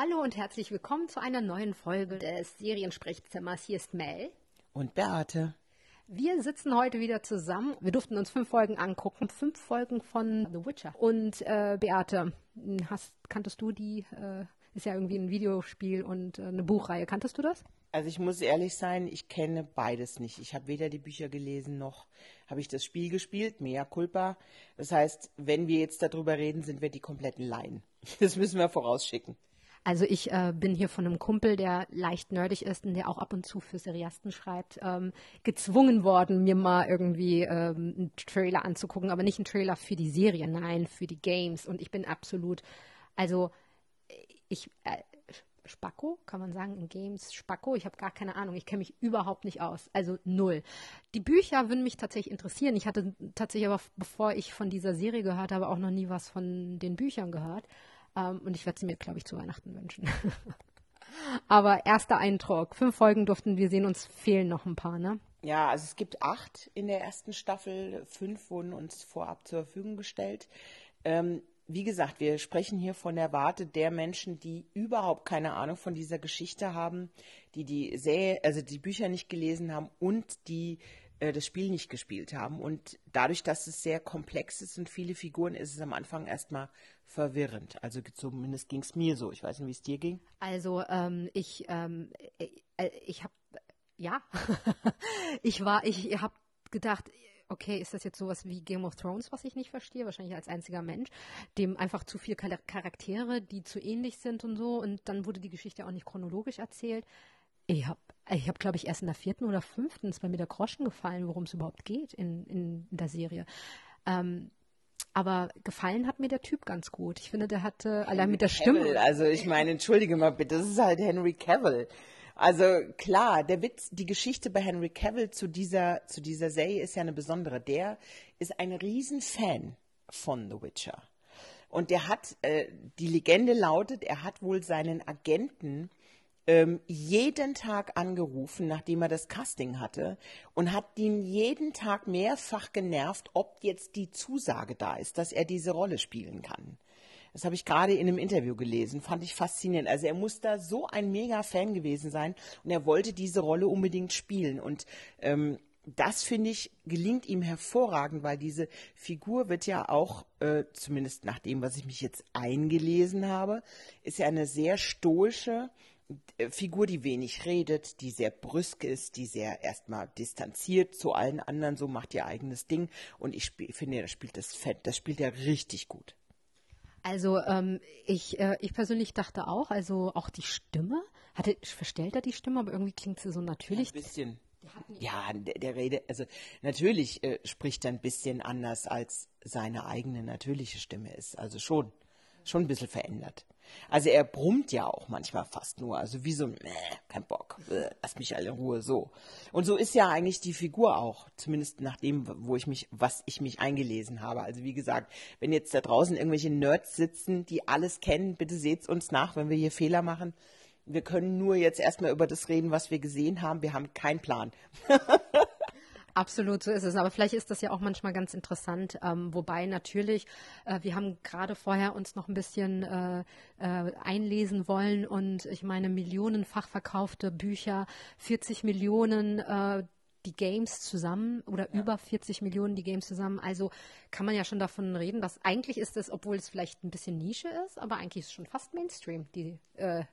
Hallo und herzlich willkommen zu einer neuen Folge des Seriensprechzimmers. Hier ist Mel. Und Beate. Wir sitzen heute wieder zusammen. Wir durften uns fünf Folgen angucken, fünf Folgen von The Witcher. Und äh, Beate, hast, kanntest du die? Äh, ist ja irgendwie ein Videospiel und äh, eine Buchreihe. Kanntest du das? Also ich muss ehrlich sein, ich kenne beides nicht. Ich habe weder die Bücher gelesen noch habe ich das Spiel gespielt, mea culpa. Das heißt, wenn wir jetzt darüber reden, sind wir die kompletten Laien. Das müssen wir vorausschicken. Also ich äh, bin hier von einem Kumpel, der leicht nerdig ist und der auch ab und zu für Seriasten schreibt, ähm, gezwungen worden, mir mal irgendwie ähm, einen Trailer anzugucken, aber nicht einen Trailer für die Serie, nein, für die Games. Und ich bin absolut, also ich äh, Spacko, kann man sagen, in Games Spacko. Ich habe gar keine Ahnung, ich kenne mich überhaupt nicht aus, also null. Die Bücher würden mich tatsächlich interessieren. Ich hatte tatsächlich aber, bevor ich von dieser Serie gehört habe, auch noch nie was von den Büchern gehört. Ähm, und ich werde sie mir, glaube ich, zu Weihnachten wünschen. Aber erster Eindruck. Fünf Folgen durften wir sehen, uns fehlen noch ein paar, ne? Ja, also es gibt acht in der ersten Staffel. Fünf wurden uns vorab zur Verfügung gestellt. Ähm, wie gesagt, wir sprechen hier von der Warte der Menschen, die überhaupt keine Ahnung von dieser Geschichte haben, die die Serie, also die Bücher nicht gelesen haben und die äh, das Spiel nicht gespielt haben. Und dadurch, dass es sehr komplex ist und viele Figuren, ist es am Anfang erstmal verwirrend. Also zumindest ging es mir so. Ich weiß nicht, wie es dir ging. Also ähm, ich, ähm, äh, äh ich habe, ja, ich war, ich habe gedacht, okay, ist das jetzt sowas wie Game of Thrones, was ich nicht verstehe, wahrscheinlich als einziger Mensch, dem einfach zu viele Charaktere, die zu ähnlich sind und so. Und dann wurde die Geschichte auch nicht chronologisch erzählt. Ich habe, ich hab, glaube ich, erst in der vierten oder fünften ist bei mir der Groschen gefallen, worum es überhaupt geht in, in, in der Serie. Ähm, aber gefallen hat mir der Typ ganz gut. Ich finde, der hatte Henry allein mit der Stimme. Cavill, also ich meine, entschuldige mal bitte, das ist halt Henry Cavill. Also klar, der Witz, die Geschichte bei Henry Cavill zu dieser, zu dieser Serie ist ja eine besondere. Der ist ein Riesenfan von The Witcher. Und der hat, äh, die Legende lautet, er hat wohl seinen Agenten ähm, jeden Tag angerufen, nachdem er das Casting hatte und hat ihn jeden Tag mehrfach genervt, ob jetzt die Zusage da ist, dass er diese Rolle spielen kann. Das habe ich gerade in einem Interview gelesen, fand ich faszinierend. Also er muss da so ein Mega-Fan gewesen sein und er wollte diese Rolle unbedingt spielen. Und ähm, das finde ich gelingt ihm hervorragend, weil diese Figur wird ja auch, äh, zumindest nach dem, was ich mich jetzt eingelesen habe, ist ja eine sehr stoische, Figur, die wenig redet, die sehr brüsk ist, die sehr erstmal distanziert zu allen anderen, so macht ihr eigenes Ding. Und ich finde, das spielt das Fett, das spielt er richtig gut. Also ähm, ich, äh, ich persönlich dachte auch, also auch die Stimme, hatte, verstellt er die Stimme, aber irgendwie klingt sie so natürlich. Ja, ein bisschen. Ja, der, der Rede, also natürlich äh, spricht er ein bisschen anders als seine eigene natürliche Stimme ist. Also schon, schon ein bisschen verändert. Also er brummt ja auch manchmal fast nur, also wie so äh, kein Bock, äh, lass mich alle in Ruhe, so. Und so ist ja eigentlich die Figur auch, zumindest nach dem, wo ich mich, was ich mich eingelesen habe. Also wie gesagt, wenn jetzt da draußen irgendwelche Nerds sitzen, die alles kennen, bitte seht's uns nach, wenn wir hier Fehler machen. Wir können nur jetzt erstmal über das reden, was wir gesehen haben. Wir haben keinen Plan. Absolut, so ist es. Aber vielleicht ist das ja auch manchmal ganz interessant. Ähm, wobei natürlich, äh, wir haben gerade vorher uns noch ein bisschen äh, äh, einlesen wollen und ich meine, millionenfach verkaufte Bücher, 40 Millionen äh, die Games zusammen oder ja. über 40 Millionen die Games zusammen. Also kann man ja schon davon reden, dass eigentlich ist es, obwohl es vielleicht ein bisschen Nische ist, aber eigentlich ist es schon fast Mainstream, die äh,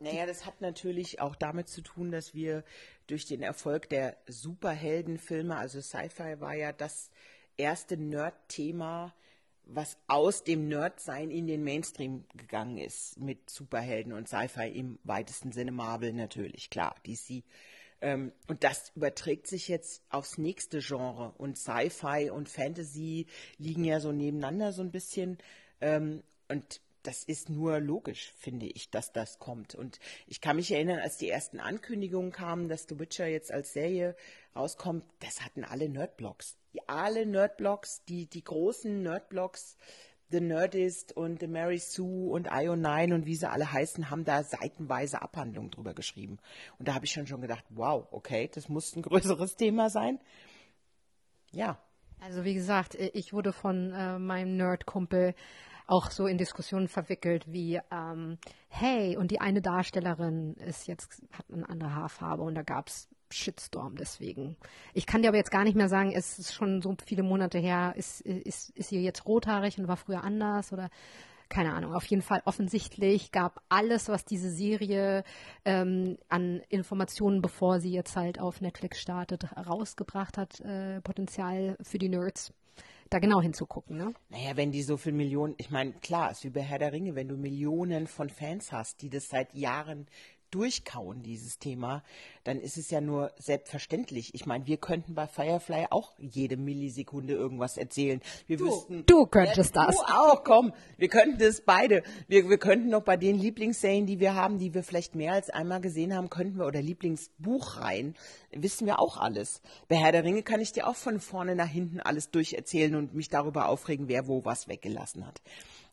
naja, das hat natürlich auch damit zu tun, dass wir durch den Erfolg der Superheldenfilme, also Sci-Fi war ja das erste Nerd-Thema, was aus dem Nerdsein in den Mainstream gegangen ist mit Superhelden und Sci-Fi im weitesten Sinne Marvel natürlich, klar, DC. Ähm, und das überträgt sich jetzt aufs nächste Genre und Sci-Fi und Fantasy liegen ja so nebeneinander so ein bisschen. Ähm, und das ist nur logisch, finde ich, dass das kommt. Und ich kann mich erinnern, als die ersten Ankündigungen kamen, dass The Witcher jetzt als Serie rauskommt, das hatten alle Nerdblogs. Alle Nerdblogs, die, die großen Nerdblogs, The Nerdist und The Mary Sue und IO9 und wie sie alle heißen, haben da seitenweise Abhandlungen drüber geschrieben. Und da habe ich schon schon gedacht, wow, okay, das muss ein größeres Thema sein. Ja. Also wie gesagt, ich wurde von äh, meinem Nerdkumpel auch so in Diskussionen verwickelt wie, ähm, hey, und die eine Darstellerin ist jetzt, hat eine andere Haarfarbe und da gab es Shitstorm deswegen. Ich kann dir aber jetzt gar nicht mehr sagen, es ist schon so viele Monate her, ist, ist, ist sie jetzt rothaarig und war früher anders oder keine Ahnung, auf jeden Fall offensichtlich gab alles, was diese Serie ähm, an Informationen, bevor sie jetzt halt auf Netflix startet, rausgebracht hat, äh, Potenzial für die Nerds da genau hinzugucken. Ne? Naja, wenn die so viele Millionen, ich meine, klar, ist wie bei Herr der Ringe, wenn du Millionen von Fans hast, die das seit Jahren durchkauen, dieses Thema, dann ist es ja nur selbstverständlich. Ich meine, wir könnten bei Firefly auch jede Millisekunde irgendwas erzählen. Wir du, wüssten, du könntest ja, das. Du auch, komm. Wir könnten das beide. Wir, wir könnten noch bei den Lieblingsserien, die wir haben, die wir vielleicht mehr als einmal gesehen haben, könnten wir, oder Lieblingsbuchreihen, wissen wir auch alles. Bei Herr der Ringe kann ich dir auch von vorne nach hinten alles durcherzählen und mich darüber aufregen, wer wo was weggelassen hat.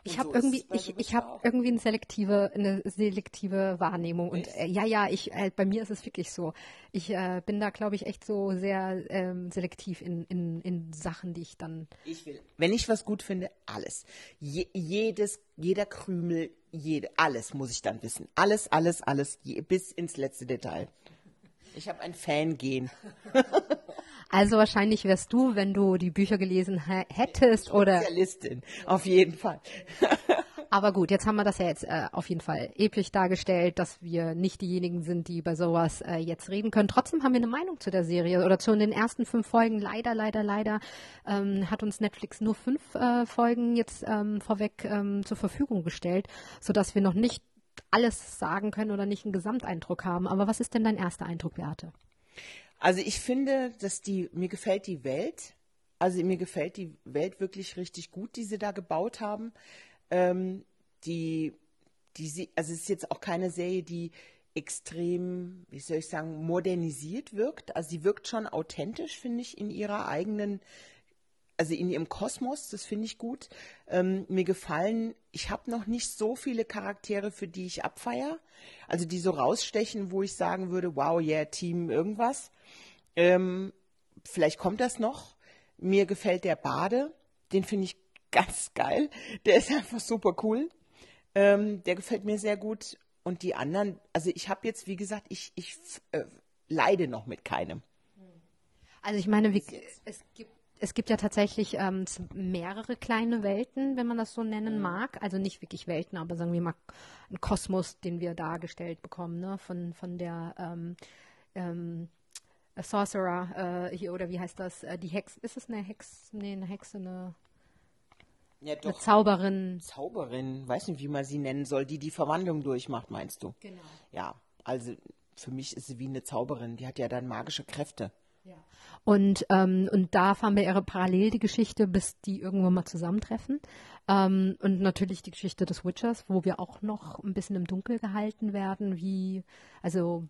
Ich habe so irgendwie, ich, ich habe irgendwie eine selektive, eine selektive Wahrnehmung und äh, ja, ja, ich, äh, bei mir ist es wirklich so. Ich äh, bin da, glaube ich, echt so sehr ähm, selektiv in, in, in Sachen, die ich dann. Ich will, wenn ich was gut finde, alles, Je, jedes, jeder Krümel, jede, alles muss ich dann wissen, alles, alles, alles, je, bis ins letzte Detail. Ich habe ein Fan-Gen. Also wahrscheinlich wärst du, wenn du die Bücher gelesen hättest oder. Spezialistin, auf jeden Fall. Aber gut, jetzt haben wir das ja jetzt äh, auf jeden Fall episch dargestellt, dass wir nicht diejenigen sind, die bei sowas äh, jetzt reden können. Trotzdem haben wir eine Meinung zu der Serie oder zu den ersten fünf Folgen. Leider, leider, leider ähm, hat uns Netflix nur fünf äh, Folgen jetzt ähm, vorweg ähm, zur Verfügung gestellt, sodass wir noch nicht alles sagen können oder nicht einen Gesamteindruck haben. Aber was ist denn dein erster Eindruck, Beate? Also ich finde, dass die, mir gefällt die Welt. Also mir gefällt die Welt wirklich richtig gut, die sie da gebaut haben. Ähm, die, die, also es ist jetzt auch keine Serie, die extrem, wie soll ich sagen, modernisiert wirkt. Also sie wirkt schon authentisch, finde ich, in ihrer eigenen also in ihrem Kosmos, das finde ich gut. Ähm, mir gefallen, ich habe noch nicht so viele Charaktere, für die ich abfeier. Also die so rausstechen, wo ich sagen würde, wow, yeah, Team irgendwas. Ähm, vielleicht kommt das noch. Mir gefällt der Bade, den finde ich ganz geil. Der ist einfach super cool. Ähm, der gefällt mir sehr gut. Und die anderen, also ich habe jetzt, wie gesagt, ich, ich äh, leide noch mit keinem. Also ich meine, wie, es gibt es gibt ja tatsächlich ähm, mehrere kleine Welten, wenn man das so nennen mhm. mag. Also nicht wirklich Welten, aber sagen wir mal ein Kosmos, den wir dargestellt bekommen, ne? Von, von der ähm, ähm, Sorcerer äh, hier, oder wie heißt das? Äh, die Hex, ist es eine Hex? Nee, eine Hexe, eine, ja, doch. eine Zauberin. Zauberin, weiß nicht, wie man sie nennen soll, die die Verwandlung durchmacht, meinst du? Genau. Ja, also für mich ist sie wie eine Zauberin, die hat ja dann magische Kräfte. Und, ähm, und da fahren wir ihre parallel die Geschichte, bis die irgendwann mal zusammentreffen. Ähm, und natürlich die Geschichte des Witchers, wo wir auch noch ein bisschen im Dunkel gehalten werden, wie, also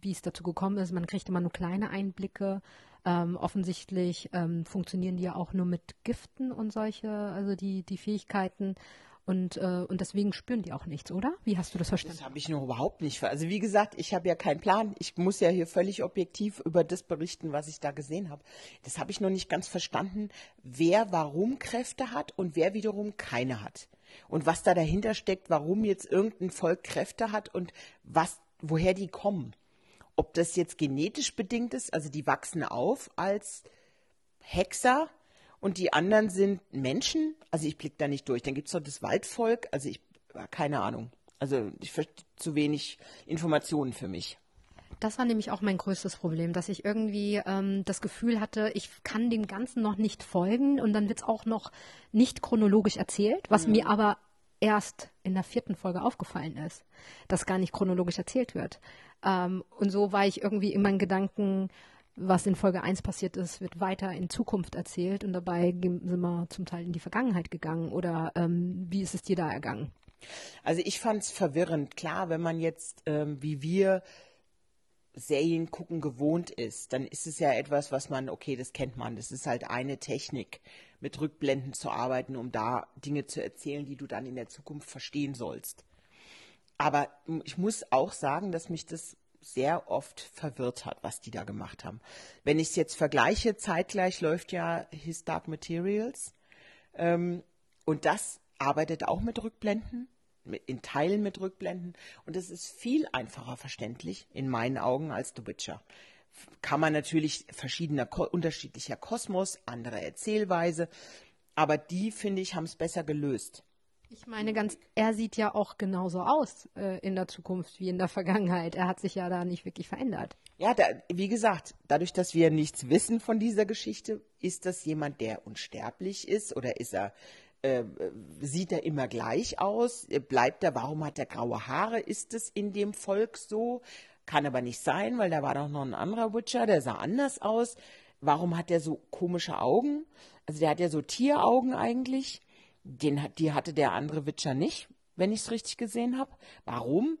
wie es dazu gekommen ist. Man kriegt immer nur kleine Einblicke. Ähm, offensichtlich ähm, funktionieren die ja auch nur mit Giften und solche, also die, die Fähigkeiten. Und, äh, und deswegen spüren die auch nichts, oder? Wie hast du das verstanden? Das habe ich noch überhaupt nicht. Also wie gesagt, ich habe ja keinen Plan. Ich muss ja hier völlig objektiv über das berichten, was ich da gesehen habe. Das habe ich noch nicht ganz verstanden, wer warum Kräfte hat und wer wiederum keine hat. Und was da dahinter steckt, warum jetzt irgendein Volk Kräfte hat und was, woher die kommen. Ob das jetzt genetisch bedingt ist, also die wachsen auf als Hexer und die anderen sind Menschen. Also ich blicke da nicht durch. Dann gibt es noch das Waldvolk. Also ich, keine Ahnung. Also ich zu wenig Informationen für mich. Das war nämlich auch mein größtes Problem, dass ich irgendwie ähm, das Gefühl hatte, ich kann dem Ganzen noch nicht folgen und dann wird es auch noch nicht chronologisch erzählt, was mhm. mir aber erst in der vierten Folge aufgefallen ist, dass gar nicht chronologisch erzählt wird. Ähm, und so war ich irgendwie in meinen Gedanken, was in Folge 1 passiert ist, wird weiter in Zukunft erzählt und dabei sind wir zum Teil in die Vergangenheit gegangen. Oder ähm, wie ist es dir da ergangen? Also ich fand es verwirrend. Klar, wenn man jetzt ähm, wie wir Serien gucken gewohnt ist, dann ist es ja etwas, was man, okay, das kennt man. Das ist halt eine Technik, mit Rückblenden zu arbeiten, um da Dinge zu erzählen, die du dann in der Zukunft verstehen sollst. Aber ich muss auch sagen, dass mich das sehr oft verwirrt hat, was die da gemacht haben. Wenn ich es jetzt vergleiche, zeitgleich läuft ja His Dark Materials. Ähm, und das arbeitet auch mit Rückblenden, in Teilen mit Rückblenden. Und es ist viel einfacher verständlich in meinen Augen als The Witcher. Kann man natürlich verschiedener, unterschiedlicher Kosmos, andere Erzählweise, aber die, finde ich, haben es besser gelöst. Ich meine, ganz, er sieht ja auch genauso aus äh, in der Zukunft wie in der Vergangenheit. Er hat sich ja da nicht wirklich verändert. Ja, da, wie gesagt, dadurch, dass wir nichts wissen von dieser Geschichte, ist das jemand, der unsterblich ist oder ist er, äh, sieht er immer gleich aus? Bleibt er, warum hat er graue Haare? Ist es in dem Volk so? Kann aber nicht sein, weil da war doch noch ein anderer Witcher, der sah anders aus. Warum hat er so komische Augen? Also der hat ja so Tieraugen eigentlich. Den, die hatte der andere Witcher nicht, wenn ich es richtig gesehen habe. Warum?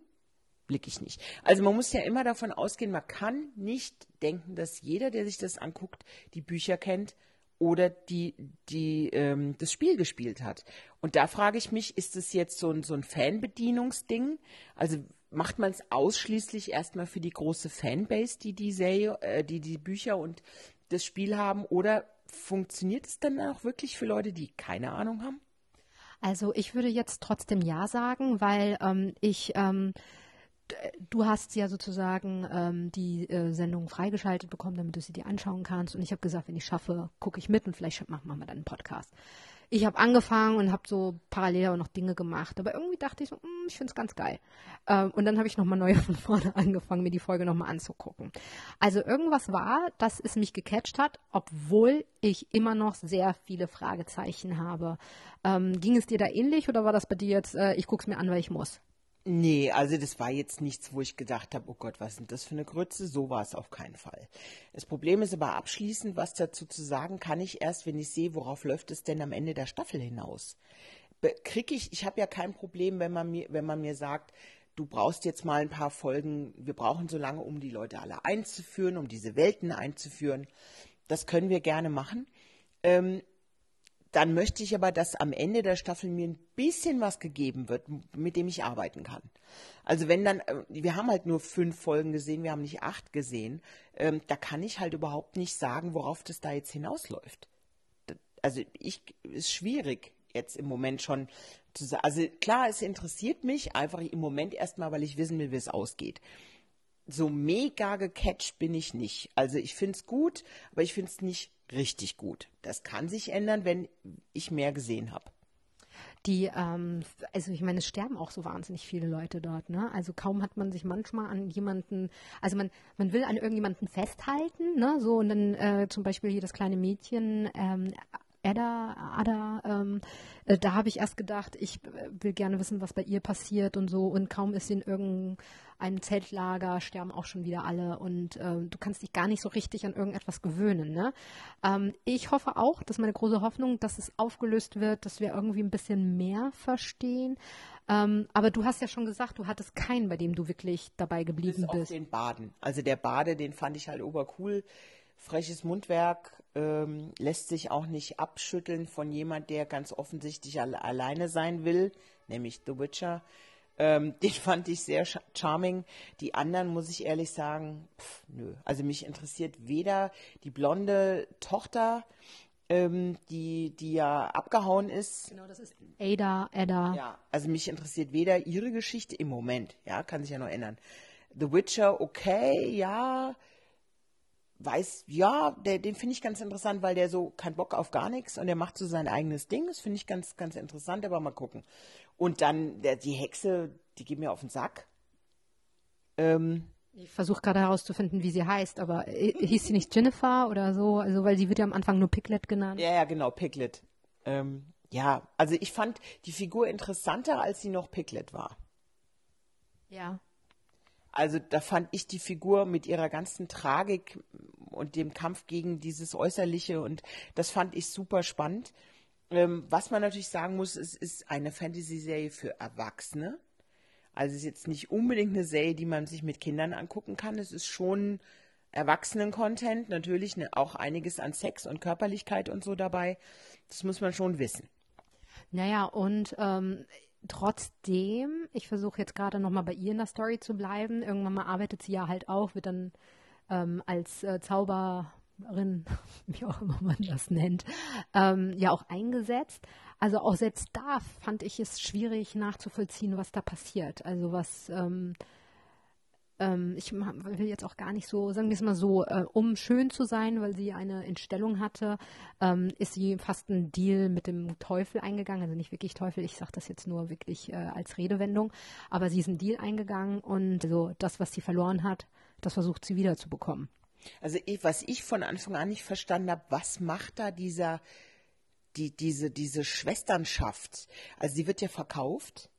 Blick ich nicht. Also man muss ja immer davon ausgehen, man kann nicht denken, dass jeder, der sich das anguckt, die Bücher kennt oder die, die ähm, das Spiel gespielt hat. Und da frage ich mich, ist es jetzt so ein, so ein Fanbedienungsding? Also macht man es ausschließlich erstmal für die große Fanbase, die die Serie, äh, die die Bücher und das Spiel haben, oder funktioniert es dann auch wirklich für Leute, die keine Ahnung haben? Also ich würde jetzt trotzdem Ja sagen, weil ähm, ich ähm, du hast ja sozusagen ähm, die äh, Sendung freigeschaltet bekommen, damit du sie dir anschauen kannst. Und ich habe gesagt, wenn ich schaffe, gucke ich mit und vielleicht machen wir dann einen Podcast ich habe angefangen und habe so parallel auch noch Dinge gemacht. Aber irgendwie dachte ich so, mm, ich finde es ganz geil. Ähm, und dann habe ich nochmal neu von vorne angefangen, mir die Folge nochmal anzugucken. Also irgendwas war, dass es mich gecatcht hat, obwohl ich immer noch sehr viele Fragezeichen habe. Ähm, ging es dir da ähnlich oder war das bei dir jetzt, äh, ich gucke es mir an, weil ich muss? Nee, also das war jetzt nichts, wo ich gedacht habe, oh Gott, was ist das für eine Grütze? So war es auf keinen Fall. Das Problem ist aber abschließend, was dazu zu sagen, kann ich erst, wenn ich sehe, worauf läuft es denn am Ende der Staffel hinaus. Krieg ich, ich habe ja kein Problem, wenn man mir, wenn man mir sagt, du brauchst jetzt mal ein paar Folgen, wir brauchen so lange, um die Leute alle einzuführen, um diese Welten einzuführen. Das können wir gerne machen. Ähm, dann möchte ich aber, dass am Ende der Staffel mir ein bisschen was gegeben wird, mit dem ich arbeiten kann. Also wenn dann, äh, wir haben halt nur fünf Folgen gesehen, wir haben nicht acht gesehen, ähm, da kann ich halt überhaupt nicht sagen, worauf das da jetzt hinausläuft. Also ich, ist schwierig jetzt im Moment schon zu sagen. Also klar, es interessiert mich einfach im Moment erstmal, weil ich wissen will, wie es ausgeht so mega gecatcht bin ich nicht. Also ich finde es gut, aber ich finde es nicht richtig gut. Das kann sich ändern, wenn ich mehr gesehen habe. Die, ähm, also ich meine, es sterben auch so wahnsinnig viele Leute dort, ne? Also kaum hat man sich manchmal an jemanden, also man, man will an irgendjemanden festhalten, ne? So und dann äh, zum Beispiel hier das kleine Mädchen ähm, Ada, Ada, ähm, äh, da habe ich erst gedacht, ich äh, will gerne wissen, was bei ihr passiert und so. Und kaum ist sie in irgendeinem Zeltlager, sterben auch schon wieder alle. Und äh, du kannst dich gar nicht so richtig an irgendetwas gewöhnen. Ne? Ähm, ich hoffe auch, dass meine große Hoffnung, dass es aufgelöst wird, dass wir irgendwie ein bisschen mehr verstehen. Ähm, aber du hast ja schon gesagt, du hattest keinen, bei dem du wirklich dabei geblieben Bis bist. Auf den Baden. Also der Bade, den fand ich halt obercool freches Mundwerk ähm, lässt sich auch nicht abschütteln von jemand, der ganz offensichtlich alle, alleine sein will, nämlich The Witcher. Ähm, den fand ich sehr charming. Die anderen, muss ich ehrlich sagen, pff, nö. Also mich interessiert weder die blonde Tochter, ähm, die, die ja abgehauen ist. Genau, das ist Ada, Ada. Ja, also mich interessiert weder ihre Geschichte im Moment, ja, kann sich ja noch ändern. The Witcher, okay, ja, weiß, ja, der, den finde ich ganz interessant, weil der so keinen Bock auf gar nichts und der macht so sein eigenes Ding. Das finde ich ganz, ganz interessant, aber mal gucken. Und dann der, die Hexe, die geht mir auf den Sack. Ähm, ich versuche gerade herauszufinden, wie sie heißt, aber äh, hieß sie nicht Jennifer oder so? Also, weil sie wird ja am Anfang nur Piglet genannt. Ja, ja, genau, Piglet. Ähm, ja, also ich fand die Figur interessanter, als sie noch Piglet war. Ja. Also da fand ich die Figur mit ihrer ganzen Tragik und dem Kampf gegen dieses Äußerliche und das fand ich super spannend. Ähm, was man natürlich sagen muss, es ist eine Fantasy-Serie für Erwachsene. Also es ist jetzt nicht unbedingt eine Serie, die man sich mit Kindern angucken kann. Es ist schon Erwachsenen-Content, natürlich ne, auch einiges an Sex und Körperlichkeit und so dabei. Das muss man schon wissen. Naja, und ähm, trotzdem, ich versuche jetzt gerade nochmal bei ihr in der Story zu bleiben. Irgendwann mal arbeitet sie ja halt auch, wird dann ähm, als äh, Zauberin, wie auch immer man das nennt, ähm, ja auch eingesetzt. also auch selbst da fand ich es schwierig nachzuvollziehen, was da passiert. Also was ähm, ähm, ich will jetzt auch gar nicht so, sagen wir es mal so, äh, um schön zu sein, weil sie eine Entstellung hatte, ähm, ist sie fast einen Deal mit dem Teufel eingegangen. Also nicht wirklich Teufel, ich sage das jetzt nur wirklich äh, als Redewendung, aber sie ist einen Deal eingegangen und so das, was sie verloren hat, das versucht sie wiederzubekommen. Also ich, was ich von Anfang an nicht verstanden habe, was macht da dieser, die, diese, diese Schwesternschaft? Also sie wird ja verkauft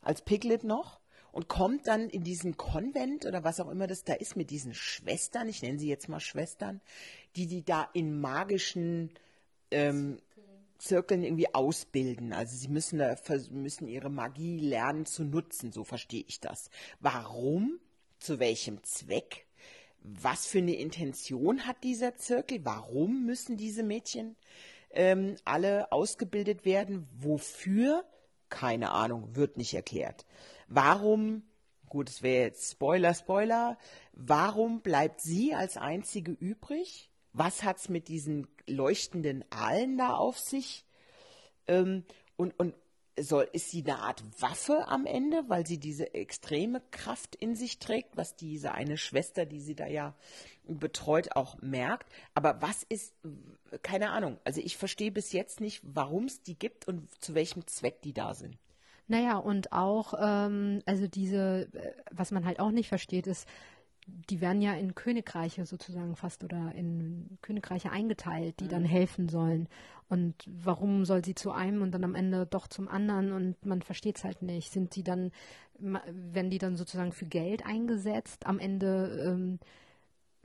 als Piglet noch und kommt dann in diesen Konvent oder was auch immer das da ist mit diesen Schwestern, ich nenne sie jetzt mal Schwestern, die die da in magischen ähm, Zirkeln irgendwie ausbilden. Also sie müssen, da, müssen ihre Magie lernen zu nutzen, so verstehe ich das. Warum? Zu welchem Zweck? Was für eine Intention hat dieser Zirkel? Warum müssen diese Mädchen ähm, alle ausgebildet werden? Wofür? Keine Ahnung, wird nicht erklärt. Warum, gut, es wäre jetzt Spoiler, Spoiler, warum bleibt sie als einzige übrig? Was hat es mit diesen leuchtenden Aalen da auf sich? Ähm, und, und soll, ist sie eine Art Waffe am Ende, weil sie diese extreme Kraft in sich trägt, was diese eine Schwester, die sie da ja betreut, auch merkt. Aber was ist, keine Ahnung. Also ich verstehe bis jetzt nicht, warum es die gibt und zu welchem Zweck die da sind. Naja, und auch, ähm, also diese, äh, was man halt auch nicht versteht, ist, die werden ja in Königreiche sozusagen fast oder in Königreiche eingeteilt, die mhm. dann helfen sollen. Und warum soll sie zu einem und dann am Ende doch zum anderen und man versteht es halt nicht. Sind die dann, werden die dann sozusagen für Geld eingesetzt? Am Ende ähm,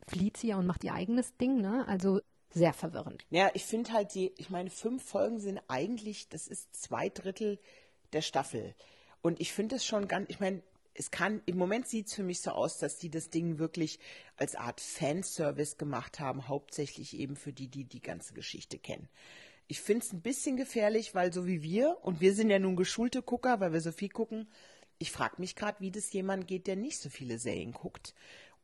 flieht sie ja und macht ihr eigenes Ding, ne? Also sehr verwirrend. Ja, ich finde halt die, ich meine, fünf Folgen sind eigentlich, das ist zwei Drittel der Staffel. Und ich finde es schon ganz, ich meine, es kann, im Moment sieht es für mich so aus, dass die das Ding wirklich als Art Fanservice gemacht haben, hauptsächlich eben für die, die die ganze Geschichte kennen. Ich finde es ein bisschen gefährlich, weil so wie wir, und wir sind ja nun geschulte Gucker, weil wir so viel gucken, ich frage mich gerade, wie das jemand geht, der nicht so viele Serien guckt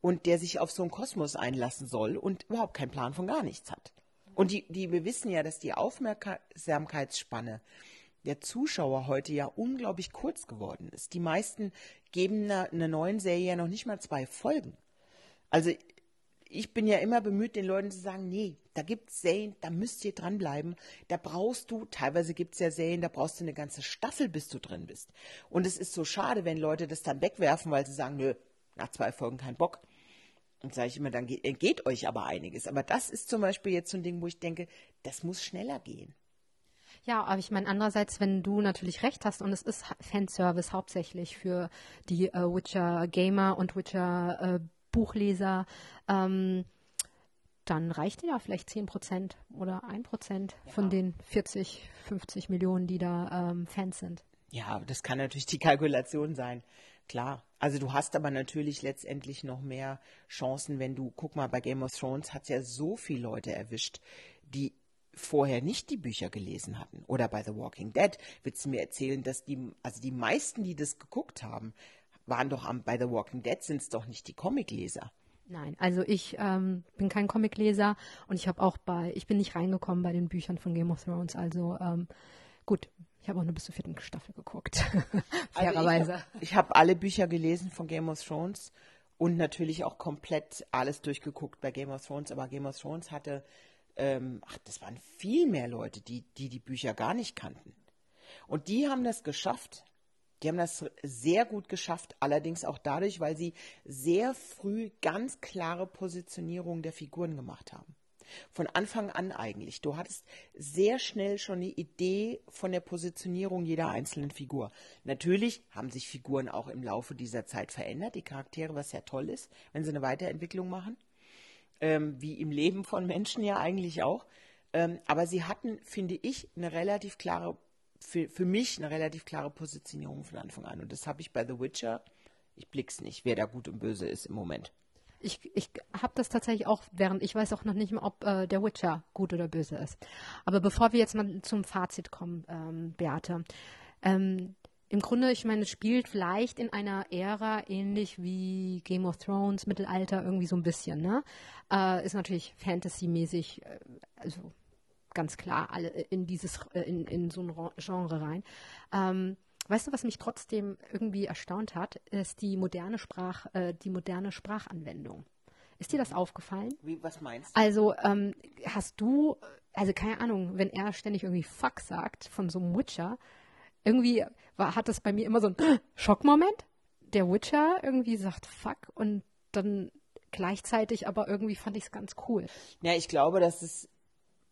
und der sich auf so einen Kosmos einlassen soll und überhaupt keinen Plan von gar nichts hat. Und die, die, wir wissen ja, dass die Aufmerksamkeitsspanne der Zuschauer heute ja unglaublich kurz geworden ist. Die meisten geben einer, einer neuen Serie ja noch nicht mal zwei Folgen. Also ich bin ja immer bemüht, den Leuten zu sagen, nee, da gibt es Serien, da müsst ihr dranbleiben. Da brauchst du, teilweise gibt es ja Serien, da brauchst du eine ganze Staffel, bis du drin bist. Und es ist so schade, wenn Leute das dann wegwerfen, weil sie sagen, nö, nach zwei Folgen kein Bock. Und sage ich immer, dann geht, geht euch aber einiges. Aber das ist zum Beispiel jetzt so ein Ding, wo ich denke, das muss schneller gehen. Ja, aber ich meine, andererseits, wenn du natürlich recht hast und es ist Fanservice hauptsächlich für die äh, Witcher-Gamer und Witcher-Buchleser, äh, ähm, dann reicht ja vielleicht 10 Prozent oder 1 Prozent ja. von den 40, 50 Millionen, die da ähm, Fans sind. Ja, das kann natürlich die Kalkulation sein. Klar. Also du hast aber natürlich letztendlich noch mehr Chancen, wenn du, guck mal, bei Game of Thrones hat es ja so viele Leute erwischt, die vorher nicht die Bücher gelesen hatten. Oder bei The Walking Dead willst du mir erzählen, dass die, also die meisten, die das geguckt haben, waren doch am, bei The Walking Dead sind es doch nicht die Comicleser. Nein, also ich ähm, bin kein Comicleser und ich habe auch bei, ich bin nicht reingekommen bei den Büchern von Game of Thrones. Also ähm, gut, ich habe auch nur bis zur vierten Staffel geguckt, fairerweise. Also ich habe hab alle Bücher gelesen von Game of Thrones und natürlich auch komplett alles durchgeguckt bei Game of Thrones. Aber Game of Thrones hatte ähm, ach, das waren viel mehr Leute, die, die die Bücher gar nicht kannten. Und die haben das geschafft. Die haben das sehr gut geschafft, allerdings auch dadurch, weil sie sehr früh ganz klare Positionierung der Figuren gemacht haben. Von Anfang an eigentlich. Du hattest sehr schnell schon eine Idee von der Positionierung jeder einzelnen Figur. Natürlich haben sich Figuren auch im Laufe dieser Zeit verändert, die Charaktere, was ja toll ist, wenn sie eine Weiterentwicklung machen ähm, wie im Leben von Menschen ja eigentlich auch. Ähm, aber sie hatten, finde ich, eine relativ klare, für, für mich eine relativ klare Positionierung von Anfang an. Und das habe ich bei The Witcher, ich blick's nicht, wer da gut und böse ist im Moment. Ich, ich habe das tatsächlich auch, während ich weiß auch noch nicht mal, ob äh, der Witcher gut oder böse ist. Aber bevor wir jetzt mal zum Fazit kommen, ähm, Beate, ähm, im Grunde, ich meine, es spielt vielleicht in einer Ära ähnlich wie Game of Thrones, Mittelalter, irgendwie so ein bisschen, ne? Äh, ist natürlich Fantasy-mäßig, äh, also ganz klar alle in dieses, äh, in, in so ein Genre rein. Ähm, weißt du, was mich trotzdem irgendwie erstaunt hat, ist die moderne Sprach, äh, die moderne Sprachanwendung. Ist dir das aufgefallen? Wie, was meinst du? Also ähm, hast du, also keine Ahnung, wenn er ständig irgendwie Fuck sagt von so einem Witcher, irgendwie war, hat das bei mir immer so einen Schockmoment. Der Witcher irgendwie sagt Fuck und dann gleichzeitig aber irgendwie fand ich es ganz cool. Ja, ich glaube, dass es,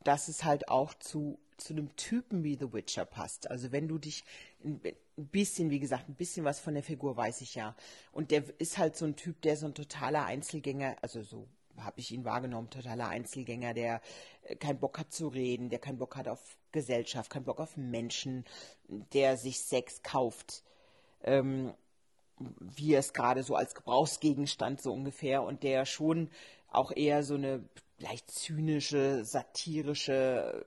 dass es halt auch zu, zu einem Typen wie The Witcher passt. Also wenn du dich ein, ein bisschen, wie gesagt, ein bisschen was von der Figur weiß ich ja. Und der ist halt so ein Typ, der so ein totaler Einzelgänger, also so habe ich ihn wahrgenommen, totaler Einzelgänger, der äh, keinen Bock hat zu reden, der keinen Bock hat auf Gesellschaft, keinen Bock auf Menschen, der sich Sex kauft. Ähm, wie es gerade so als Gebrauchsgegenstand so ungefähr und der schon auch eher so eine leicht zynische, satirische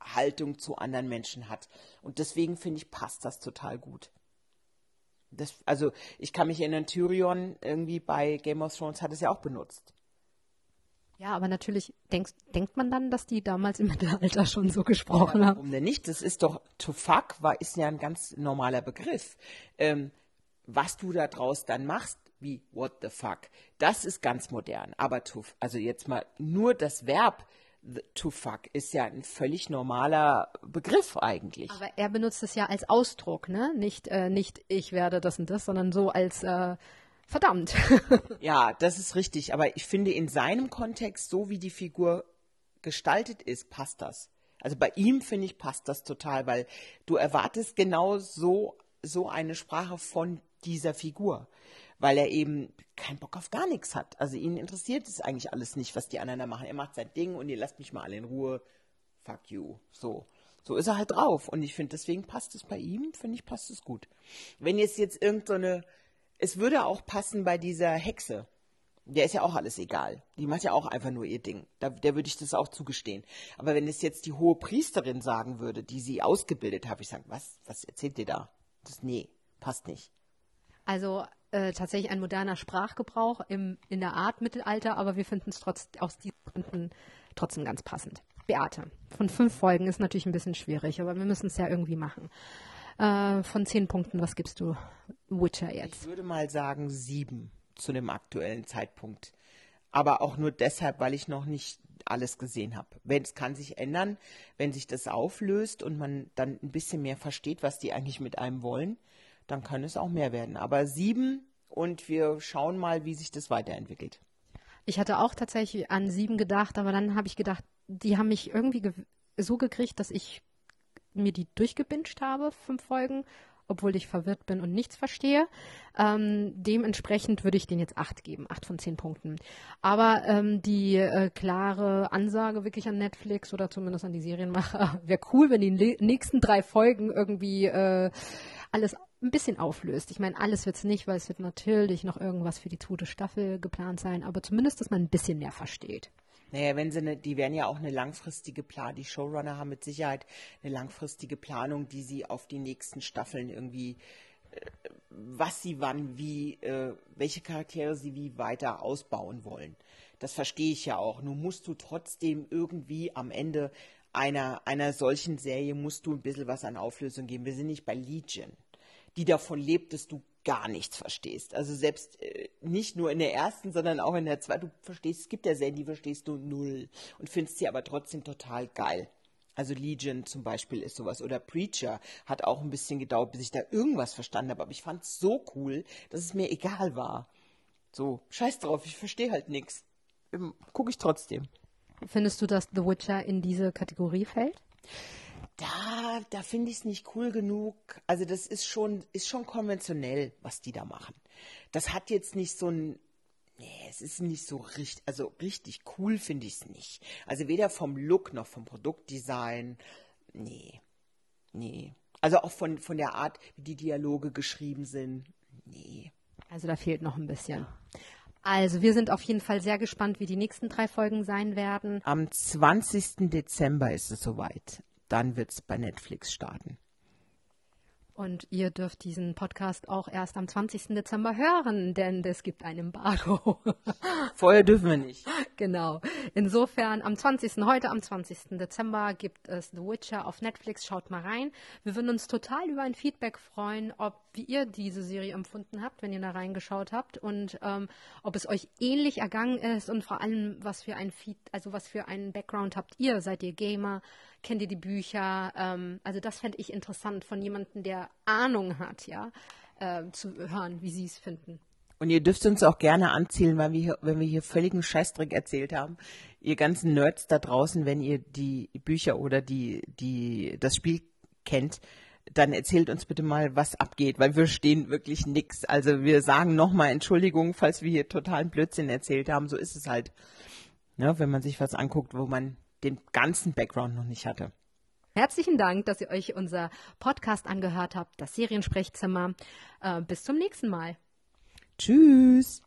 Haltung zu anderen Menschen hat. Und deswegen finde ich, passt das total gut. Das, also ich kann mich erinnern, Tyrion irgendwie bei Game of Thrones hat es ja auch benutzt. Ja, aber natürlich denkst, denkt man dann, dass die damals im Mittelalter schon so gesprochen ja, haben. Warum denn nicht? Das ist doch, to fuck war, ist ja ein ganz normaler Begriff. Ähm, was du da draus dann machst, wie what the fuck, das ist ganz modern. Aber to, also jetzt mal nur das Verb to fuck ist ja ein völlig normaler Begriff eigentlich. Aber er benutzt es ja als Ausdruck, ne? Nicht, äh, nicht ich werde das und das, sondern so als äh, verdammt. ja, das ist richtig. Aber ich finde in seinem Kontext, so wie die Figur gestaltet ist, passt das. Also bei ihm finde ich passt das total, weil du erwartest genau so so eine Sprache von dieser Figur, weil er eben keinen Bock auf gar nichts hat. Also ihn interessiert es eigentlich alles nicht, was die anderen da machen. Er macht sein Ding und ihr lasst mich mal alle in Ruhe. Fuck you. So. So ist er halt drauf. Und ich finde, deswegen passt es bei ihm, finde ich, passt es gut. Wenn jetzt jetzt irgendeine, so es würde auch passen bei dieser Hexe. Der ist ja auch alles egal. Die macht ja auch einfach nur ihr Ding. Da, der würde ich das auch zugestehen. Aber wenn es jetzt die hohe Priesterin sagen würde, die sie ausgebildet hat, ich sagen, was, was erzählt ihr da? Das, nee, passt nicht. Also äh, tatsächlich ein moderner Sprachgebrauch im, in der Art Mittelalter, aber wir finden es trotz, aus diesen Gründen trotzdem ganz passend. Beate, von fünf Folgen ist natürlich ein bisschen schwierig, aber wir müssen es ja irgendwie machen. Äh, von zehn Punkten, was gibst du Witcher jetzt? Ich würde mal sagen sieben zu dem aktuellen Zeitpunkt. Aber auch nur deshalb, weil ich noch nicht alles gesehen habe. Wenn es kann sich ändern, wenn sich das auflöst und man dann ein bisschen mehr versteht, was die eigentlich mit einem wollen, dann kann es auch mehr werden. Aber sieben und wir schauen mal, wie sich das weiterentwickelt. Ich hatte auch tatsächlich an sieben gedacht, aber dann habe ich gedacht, die haben mich irgendwie ge so gekriegt, dass ich mir die durchgebinscht habe, fünf Folgen, obwohl ich verwirrt bin und nichts verstehe. Ähm, dementsprechend würde ich den jetzt acht geben, acht von zehn Punkten. Aber ähm, die äh, klare Ansage wirklich an Netflix oder zumindest an die Serienmacher, wäre cool, wenn die nächsten drei Folgen irgendwie äh, alles ein bisschen auflöst. Ich meine, alles wird es nicht, weil es wird natürlich noch irgendwas für die zweite Staffel geplant sein, aber zumindest, dass man ein bisschen mehr versteht. Naja, wenn sie eine, die werden ja auch eine langfristige Planung, die Showrunner haben mit Sicherheit eine langfristige Planung, die sie auf die nächsten Staffeln irgendwie, äh, was sie wann, wie, äh, welche Charaktere sie wie weiter ausbauen wollen. Das verstehe ich ja auch. Nun musst du trotzdem irgendwie am Ende einer, einer solchen Serie musst du ein bisschen was an Auflösung geben. Wir sind nicht bei Legion, die davon lebt, dass du gar nichts verstehst. Also selbst äh, nicht nur in der ersten, sondern auch in der zweiten. Du verstehst, es gibt ja Serien, die verstehst du null und findest sie aber trotzdem total geil. Also Legion zum Beispiel ist sowas. Oder Preacher hat auch ein bisschen gedauert, bis ich da irgendwas verstanden habe. Aber ich fand es so cool, dass es mir egal war. So, scheiß drauf, ich verstehe halt nichts. Gucke ich trotzdem. Findest du, dass The Witcher in diese Kategorie fällt? Da, da finde ich es nicht cool genug. Also das ist schon, ist schon konventionell, was die da machen. Das hat jetzt nicht so ein, nee, es ist nicht so richtig, also richtig cool finde ich es nicht. Also weder vom Look noch vom Produktdesign, nee, nee. Also auch von, von der Art, wie die Dialoge geschrieben sind, nee. Also da fehlt noch ein bisschen. Also wir sind auf jeden Fall sehr gespannt, wie die nächsten drei Folgen sein werden. Am 20. Dezember ist es soweit dann wird es bei Netflix starten. Und ihr dürft diesen Podcast auch erst am 20. Dezember hören, denn es gibt ein Embargo. Vorher dürfen wir nicht. Genau. Insofern am 20. heute am 20. Dezember gibt es The Witcher auf Netflix. Schaut mal rein. Wir würden uns total über ein Feedback freuen, ob wie ihr diese Serie empfunden habt, wenn ihr da reingeschaut habt und ähm, ob es euch ähnlich ergangen ist und vor allem was für ein Feed, also was für einen Background habt ihr? Seid ihr Gamer? Kennt ihr die Bücher? Ähm, also das fände ich interessant von jemandem, der Ahnung hat, ja, äh, zu hören, wie sie es finden. Und ihr dürft uns auch gerne anzählen, weil wir hier, wenn wir hier völligen Scheißdreck erzählt haben. Ihr ganzen Nerds da draußen, wenn ihr die Bücher oder die, die, das Spiel kennt, dann erzählt uns bitte mal, was abgeht, weil wir stehen wirklich nix. Also wir sagen nochmal Entschuldigung, falls wir hier totalen Blödsinn erzählt haben. So ist es halt. Ja, wenn man sich was anguckt, wo man den ganzen Background noch nicht hatte. Herzlichen Dank, dass ihr euch unser Podcast angehört habt, das Seriensprechzimmer. Äh, bis zum nächsten Mal. Tschüss.